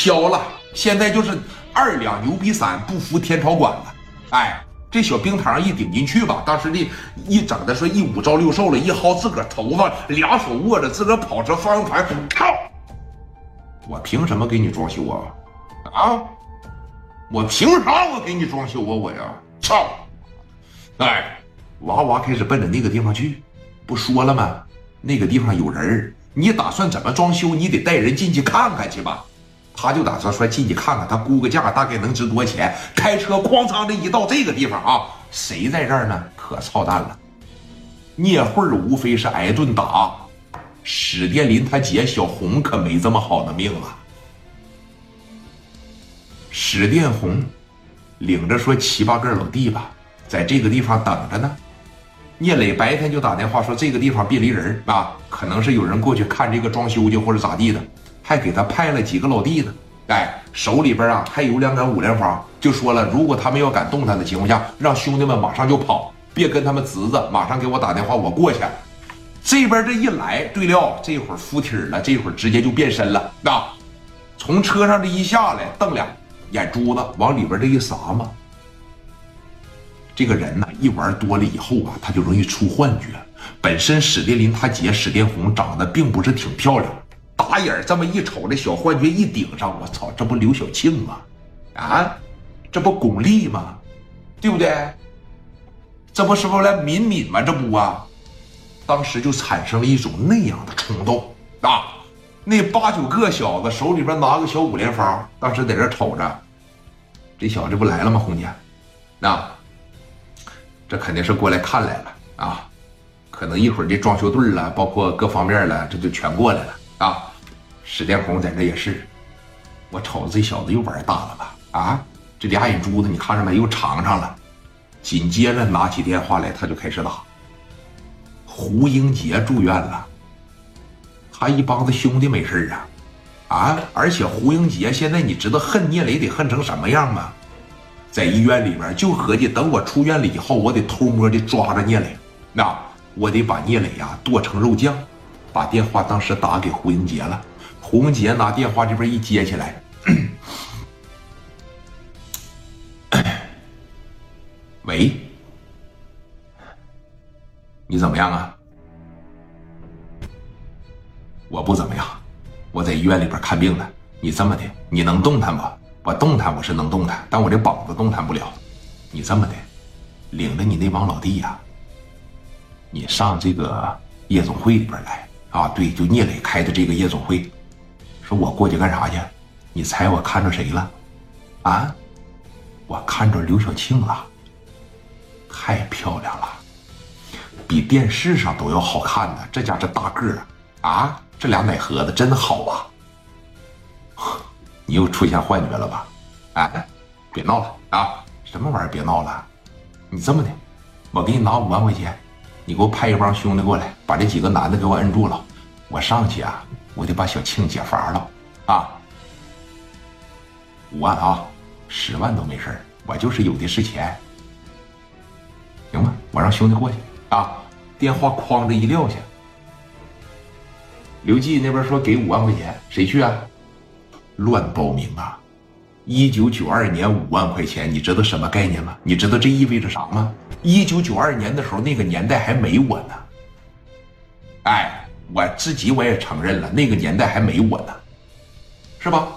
飘了。现在就是二两牛皮伞不服天朝管了。哎，这小冰糖一顶进去吧，当时这一整的说一五招六瘦了，一薅自个儿头发，两手握着自个儿跑车方向盘，靠！我凭什么给你装修啊？啊！我凭啥我给你装修啊？我呀，操！哎，哇哇开始奔着那个地方去，不说了吗？那个地方有人你打算怎么装修？你得带人进去看看去吧。他就打算说进去看看，他估个价大概能值多少钱。开车哐当的一到这个地方啊，谁在这儿呢？可操蛋了！聂慧无非是挨顿打，史殿林他姐小红可没这么好的命了。史殿红领着说七八个老弟吧，在这个地方等着呢。聂磊白天就打电话说这个地方别离人啊，可能是有人过去看这个装修去或者咋地的，还给他派了几个老弟呢。哎，手里边啊还有两杆五连发，就说了，如果他们要敢动他的情况下，让兄弟们马上就跑，别跟他们侄子，马上给我打电话，我过去。这边这一来，对了，这会儿附体了，这会儿直接就变身了。那从车上这一下来，瞪俩眼珠子往里边这一撒嘛。这个人呢，一玩多了以后啊，他就容易出幻觉。本身史殿林他姐史殿红长得并不是挺漂亮，打眼这么一瞅，这小幻觉一顶上，我操，这不刘晓庆吗？啊，这不巩俐吗？对不对？这不是不来敏敏吗？这不啊，当时就产生了一种那样的冲动啊。那八九个小子手里边拿个小五连发，当时在这瞅着，这小子不来了吗？红姐，那。这肯定是过来看来了啊，可能一会儿这装修队了，包括各方面了，这就全过来了啊。史殿红在这也是，我瞅这小子又玩大了吧？啊，这俩眼珠子你看着没？又长上了。紧接着拿起电话来，他就开始打。胡英杰住院了，他一帮子兄弟没事啊，啊！而且胡英杰现在你知道恨聂磊得恨成什么样吗？在医院里边就合计，等我出院了以后，我得偷摸的抓着聂磊，那我得把聂磊呀剁成肉酱。把电话当时打给胡英杰了，胡英杰拿电话这边一接起来，喂，你怎么样啊？我不怎么样，我在医院里边看病呢。你这么的，你能动弹不？我动弹我是能动弹，但我这膀子动弹不了。你这么的，领着你那帮老弟呀，你上这个夜总会里边来啊！对，就聂磊开的这个夜总会。说我过去干啥去？你猜我看着谁了？啊？我看着刘晓庆了。太漂亮了，比电视上都要好看呢。这家这大个儿啊，这俩奶盒子真好啊。你又出现幻觉了吧？哎，别闹了啊！什么玩意儿？别闹了！你这么的，我给你拿五万块钱，你给我派一帮兄弟过来，把这几个男的给我摁住了。我上去啊，我得把小庆解乏了啊！五万啊，十万都没事我就是有的是钱。行吧，我让兄弟过去啊！电话哐的一撂下，刘季那边说给五万块钱，谁去啊？乱报名啊！一九九二年五万块钱，你知道什么概念吗？你知道这意味着啥吗？一九九二年的时候，那个年代还没我呢。哎，我自己我也承认了，那个年代还没我呢，是吧？